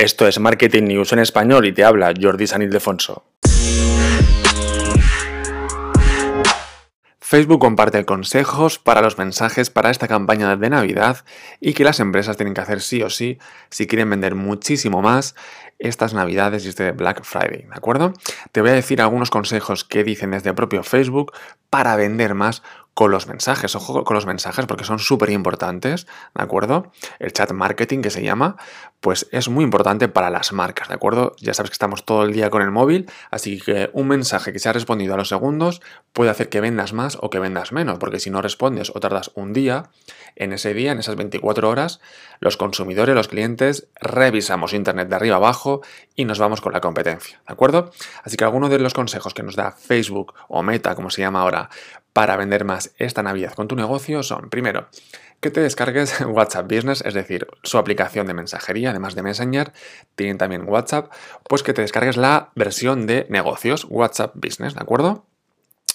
Esto es Marketing News en español y te habla Jordi San Ildefonso. Facebook comparte consejos para los mensajes para esta campaña de Navidad y que las empresas tienen que hacer sí o sí si quieren vender muchísimo más estas Navidades y este Black Friday, ¿de acuerdo? Te voy a decir algunos consejos que dicen desde el propio Facebook para vender más con los mensajes. Ojo con los mensajes porque son súper importantes, ¿de acuerdo? El chat marketing que se llama, pues es muy importante para las marcas, ¿de acuerdo? Ya sabes que estamos todo el día con el móvil, así que un mensaje que se ha respondido a los segundos puede hacer que vendas más o que vendas menos, porque si no respondes o tardas un día, en ese día, en esas 24 horas, los consumidores, los clientes, revisamos Internet de arriba abajo y nos vamos con la competencia, ¿de acuerdo? Así que algunos de los consejos que nos da Facebook o Meta, como se llama ahora, para vender más esta Navidad con tu negocio son, primero, que te descargues WhatsApp Business, es decir, su aplicación de mensajería, además de Messenger, tienen también WhatsApp, pues que te descargues la versión de negocios, WhatsApp Business, ¿de acuerdo?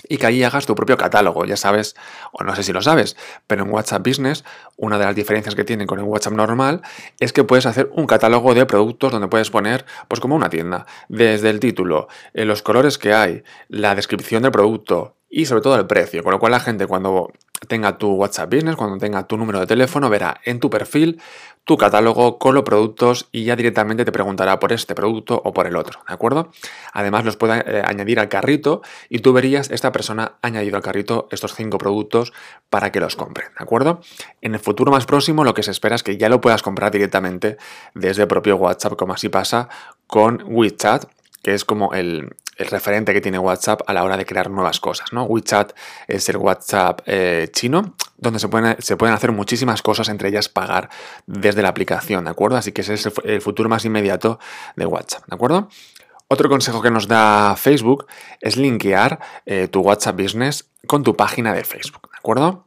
y que ahí hagas tu propio catálogo. Ya sabes, o no sé si lo sabes, pero en WhatsApp Business, una de las diferencias que tiene con el WhatsApp normal es que puedes hacer un catálogo de productos donde puedes poner, pues como una tienda, desde el título, eh, los colores que hay, la descripción del producto, y sobre todo el precio, con lo cual la gente cuando tenga tu WhatsApp Business, cuando tenga tu número de teléfono, verá en tu perfil tu catálogo con los productos y ya directamente te preguntará por este producto o por el otro, ¿de acuerdo? Además los puede eh, añadir al carrito y tú verías esta persona ha añadido al carrito estos cinco productos para que los compre, ¿de acuerdo? En el futuro más próximo lo que se espera es que ya lo puedas comprar directamente desde el propio WhatsApp, como así pasa con WeChat, que es como el, referente que tiene WhatsApp a la hora de crear nuevas cosas. ¿no? WeChat es el WhatsApp eh, chino, donde se pueden, hacer muchísimas cosas, entre ellas pagar desde la aplicación, ¿de acuerdo? Así que ese es el futuro más inmediato de WhatsApp, ¿de acuerdo? Otro consejo que nos da Facebook es linkear eh, tu WhatsApp Business con tu página de Facebook, ¿de acuerdo?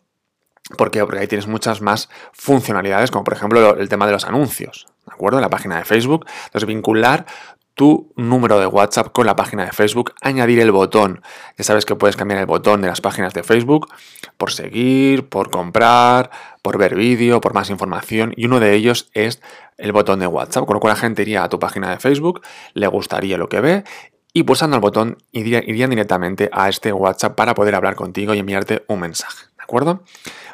Porque ahí tienes muchas más funcionalidades, como por ejemplo el tema de los anuncios, ¿de acuerdo? La página de Facebook. Entonces, vincular tu número de WhatsApp con la página de Facebook, añadir el botón. Ya sabes que puedes cambiar el botón de las páginas de Facebook por seguir, por comprar, por ver vídeo, por más información y uno de ellos es el botón de WhatsApp, con lo cual la gente iría a tu página de Facebook, le gustaría lo que ve y pulsando el botón irían directamente a este WhatsApp para poder hablar contigo y enviarte un mensaje. ¿De acuerdo?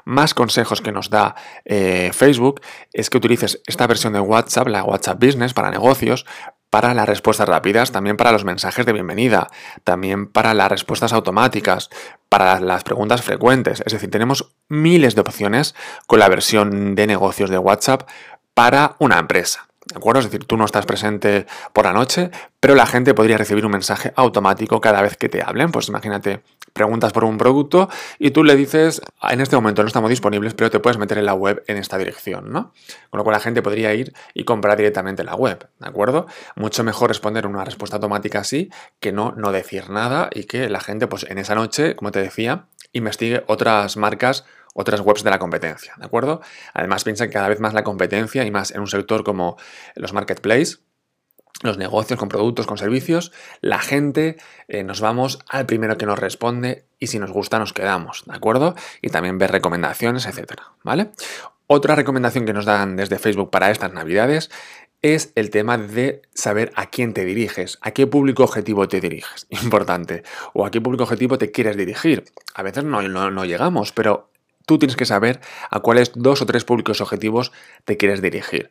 Más consejos que nos da eh, Facebook es que utilices esta versión de WhatsApp, la WhatsApp Business para negocios, para las respuestas rápidas, también para los mensajes de bienvenida, también para las respuestas automáticas, para las preguntas frecuentes. Es decir, tenemos miles de opciones con la versión de negocios de WhatsApp para una empresa. ¿De acuerdo? Es decir, tú no estás presente por la noche, pero la gente podría recibir un mensaje automático cada vez que te hablen. Pues imagínate, preguntas por un producto y tú le dices, en este momento no estamos disponibles, pero te puedes meter en la web en esta dirección, ¿no? Con lo cual la gente podría ir y comprar directamente en la web, ¿de acuerdo? Mucho mejor responder una respuesta automática así que no, no decir nada y que la gente, pues en esa noche, como te decía, investigue otras marcas otras webs de la competencia, ¿de acuerdo? Además, piensa que cada vez más la competencia y más en un sector como los marketplaces, los negocios con productos, con servicios, la gente eh, nos vamos al primero que nos responde y si nos gusta nos quedamos, ¿de acuerdo? Y también ver recomendaciones, etcétera, ¿vale? Otra recomendación que nos dan desde Facebook para estas navidades es el tema de saber a quién te diriges, a qué público objetivo te diriges, importante, o a qué público objetivo te quieres dirigir. A veces no, no, no llegamos, pero Tú tienes que saber a cuáles dos o tres públicos objetivos te quieres dirigir.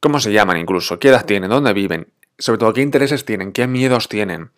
¿Cómo se llaman incluso? ¿Qué edad tienen? ¿Dónde viven? Sobre todo, ¿qué intereses tienen? ¿Qué miedos tienen?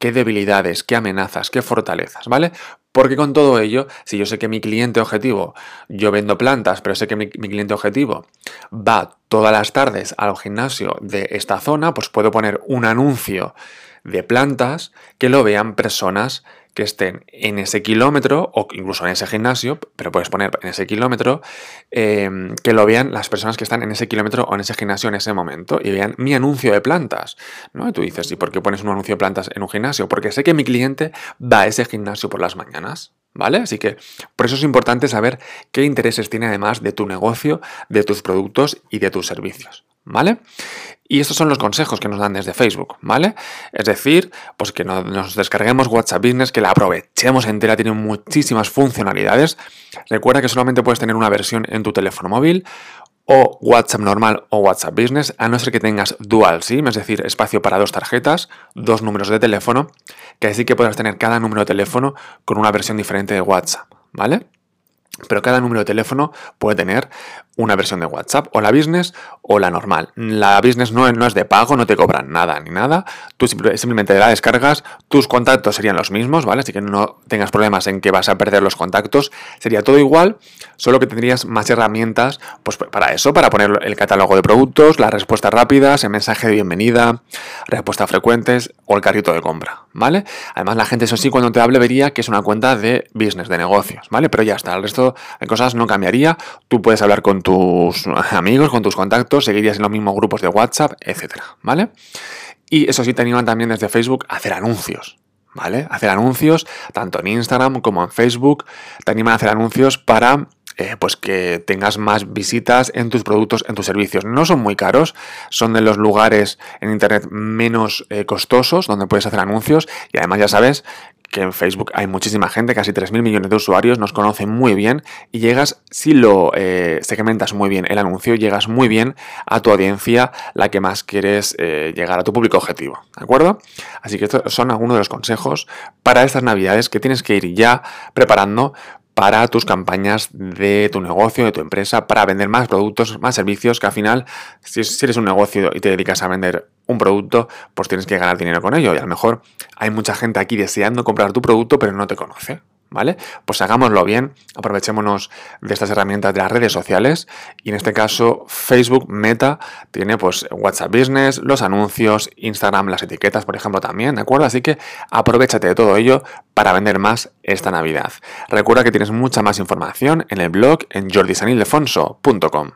¿Qué debilidades? ¿Qué amenazas? ¿Qué fortalezas? ¿Vale? Porque con todo ello, si yo sé que mi cliente objetivo, yo vendo plantas, pero sé que mi, mi, cliente objetivo va todas las tardes al gimnasio de esta zona, pues puedo poner un anuncio de plantas que lo vean personas que estén en ese kilómetro o incluso en ese gimnasio, pero puedes poner en ese kilómetro, em, que lo vean las personas que están en ese kilómetro o en ese gimnasio en ese momento y vean mi anuncio de plantas. ¿no? Y tú dices, ¿y por qué pones un anuncio de plantas en un gimnasio? Porque sé que mi cliente va a ese gimnasio por las mañanas. ¿Vale? Así que por eso es importante saber qué intereses tiene además de tu negocio, de tus productos y de tus servicios. ¿Vale? Y estos son los consejos que nos dan desde Facebook, ¿vale? Es decir, pues que nos descarguemos WhatsApp Business, que la aprovechemos entera, tiene muchísimas funcionalidades. Recuerda que solamente puedes tener una versión en tu teléfono móvil o WhatsApp normal o WhatsApp Business, a no ser que tengas dual SIM, es decir, espacio para dos tarjetas, dos números de teléfono, que así que puedas tener cada número de teléfono con una versión diferente de WhatsApp, ¿vale? Pero cada número de teléfono puede tener una versión de WhatsApp, o la business o la normal. La business no, es de pago, no te cobran nada ni nada. Tú simplemente la descargas, tus contactos serían los mismos, ¿vale? Así que no tengas problemas en que vas a perder los contactos. Sería todo igual, solo que tendrías más herramientas pues, para eso, para poner el catálogo de productos, las respuestas rápidas, el mensaje de bienvenida, respuestas frecuentes o el carrito de compra, ¿vale? Además, la gente, eso sí, cuando te hable vería que es una cuenta de business, de negocios, ¿vale? Pero ya está, el resto de cosas no cambiaría. Tú puedes hablar con tus amigos, con tus contactos, seguirías en los mismos grupos de WhatsApp, etcétera, ¿vale? Y eso sí, te animan también desde Facebook a hacer anuncios, ¿vale? Hacer anuncios, tanto en Instagram como en Facebook, te animan a hacer anuncios para eh, pues que tengas más visitas en tus productos, en tus servicios. No son muy caros, son de los lugares en Internet menos eh, costosos donde puedes hacer anuncios y además ya sabes que en Facebook hay muchísima gente, casi 3.000 millones de usuarios, nos conocen muy bien y llegas, si lo eh, segmentas muy bien el anuncio, llegas muy bien a tu audiencia, la que más quieres llegar a tu público objetivo, ¿de acuerdo? Así que estos son algunos de los consejos para estas navidades que tienes que ir ya preparando para tus campañas de tu negocio, de tu empresa, para vender más productos, más servicios, que al final, si, eres un negocio y te dedicas a vender un producto, pues tienes que ganar dinero con ello. Y a lo mejor hay mucha gente aquí deseando comprar tu producto, pero no te conoce. ¿Vale? Pues hagámoslo bien, aprovechémonos de estas herramientas de las redes sociales y en este caso Facebook Meta tiene pues WhatsApp Business, los anuncios, Instagram, las etiquetas, por ejemplo, también, ¿de acuerdo? Así que aprovechate de todo ello para vender más esta Navidad. Recuerda que tienes mucha más información en el blog en jordisanildefonso.com.